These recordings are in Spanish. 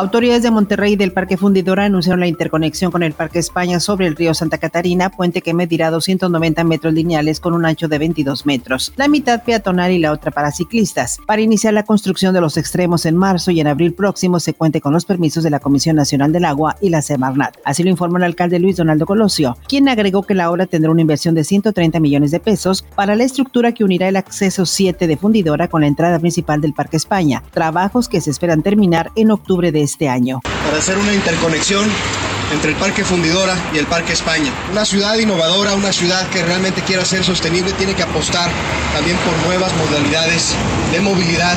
Autoridades de Monterrey y del Parque Fundidora anunciaron la interconexión con el Parque España sobre el río Santa Catarina, puente que medirá 290 metros lineales con un ancho de 22 metros, la mitad peatonal y la otra para ciclistas, para iniciar la construcción de los extremos en marzo y en abril próximo se cuente con los permisos de la Comisión Nacional del Agua y la Semarnat. Así lo informó el alcalde Luis Donaldo Colosio, quien agregó que la obra tendrá una inversión de 130 millones de pesos para la estructura que unirá el acceso 7 de Fundidora con la entrada principal del Parque España, trabajos que se esperan terminar en octubre de este año. Para hacer una interconexión entre el Parque Fundidora y el Parque España. Una ciudad innovadora, una ciudad que realmente quiera ser sostenible, tiene que apostar también por nuevas modalidades de movilidad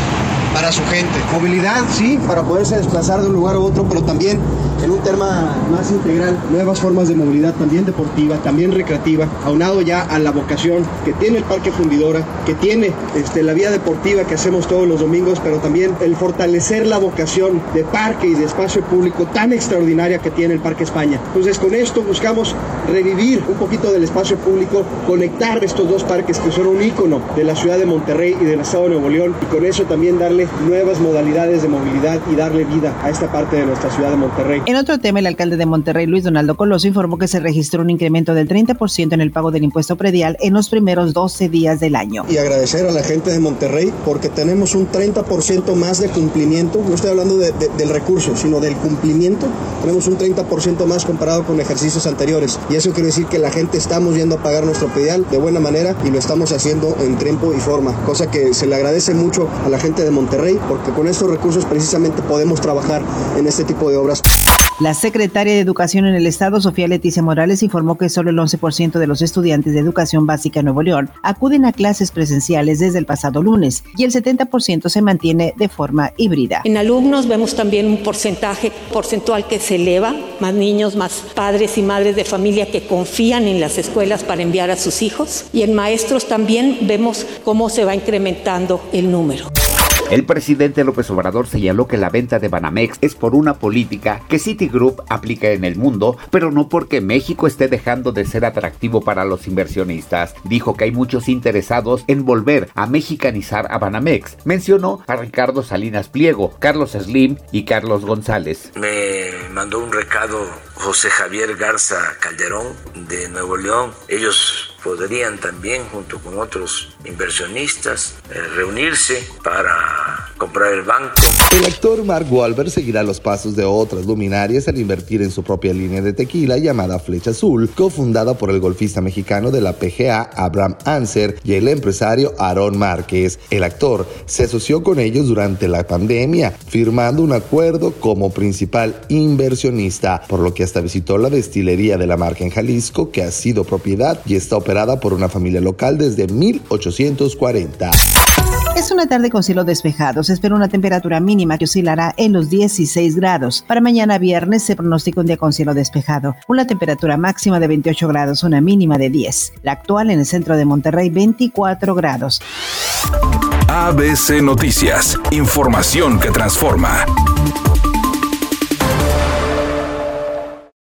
para su gente. Movilidad, sí, para poderse desplazar de un lugar a otro, pero también en un tema más integral, nuevas formas de movilidad, también deportiva, también recreativa, aunado ya a la vocación que tiene el Parque Fundidora, que tiene este, la vía deportiva que hacemos todos los domingos, pero también el fortalecer la vocación de parque y de espacio público tan extraordinaria que tiene el Parque España. Entonces con esto buscamos revivir un poquito del espacio público, conectar estos dos parques que son un ícono de la ciudad de Monterrey y del estado de Nuevo León y con eso también darle nuevas modalidades de movilidad y darle vida a esta parte de nuestra ciudad de Monterrey. En otro tema, el alcalde de Monterrey, Luis Donaldo Coloso, informó que se registró un incremento del 30% en el pago del impuesto predial en los primeros 12 días del año. Y agradecer a la gente de Monterrey porque tenemos un 30% más de cumplimiento, no estoy hablando del recurso, sino del cumplimiento, tenemos un 30% más comparado con ejercicios anteriores. Y eso quiere decir que la gente estamos yendo a pagar nuestro predial de buena manera y lo estamos haciendo en tiempo y forma, cosa que se le agradece mucho a la gente de Monterrey porque con estos recursos precisamente podemos trabajar en este tipo de obras. La secretaria de Educación en el Estado, Sofía Leticia Morales, informó que solo el 11% de los estudiantes de educación básica en Nuevo León acuden a clases presenciales desde el pasado lunes y el 70% se mantiene de forma híbrida. En alumnos vemos también un porcentaje porcentual que se eleva, más niños, más padres y madres de familia que confían en las escuelas para enviar a sus hijos y en maestros también vemos cómo se va incrementando el número. El presidente López Obrador señaló que la venta de Banamex es por una política que Citigroup aplica en el mundo, pero no porque México esté dejando de ser atractivo para los inversionistas. Dijo que hay muchos interesados en volver a mexicanizar a Banamex. Mencionó a Ricardo Salinas Pliego, Carlos Slim y Carlos González. Me mandó un recado José Javier Garza Calderón de Nuevo León. Ellos podrían también, junto con otros inversionistas, eh, reunirse para comprar el banco. El actor Mark Wahlberg seguirá los pasos de otras luminarias al invertir en su propia línea de tequila llamada Flecha Azul, cofundada por el golfista mexicano de la PGA Abraham Anser y el empresario Aaron Márquez. El actor se asoció con ellos durante la pandemia, firmando un acuerdo como principal inversionista, por lo que hasta visitó la destilería de la marca en Jalisco, que ha sido propiedad y está operando por una familia local desde 1840. Es una tarde con cielo despejado. Se espera una temperatura mínima que oscilará en los 16 grados. Para mañana viernes se pronostica un día con cielo despejado. Una temperatura máxima de 28 grados, una mínima de 10. La actual en el centro de Monterrey, 24 grados. ABC Noticias. Información que transforma.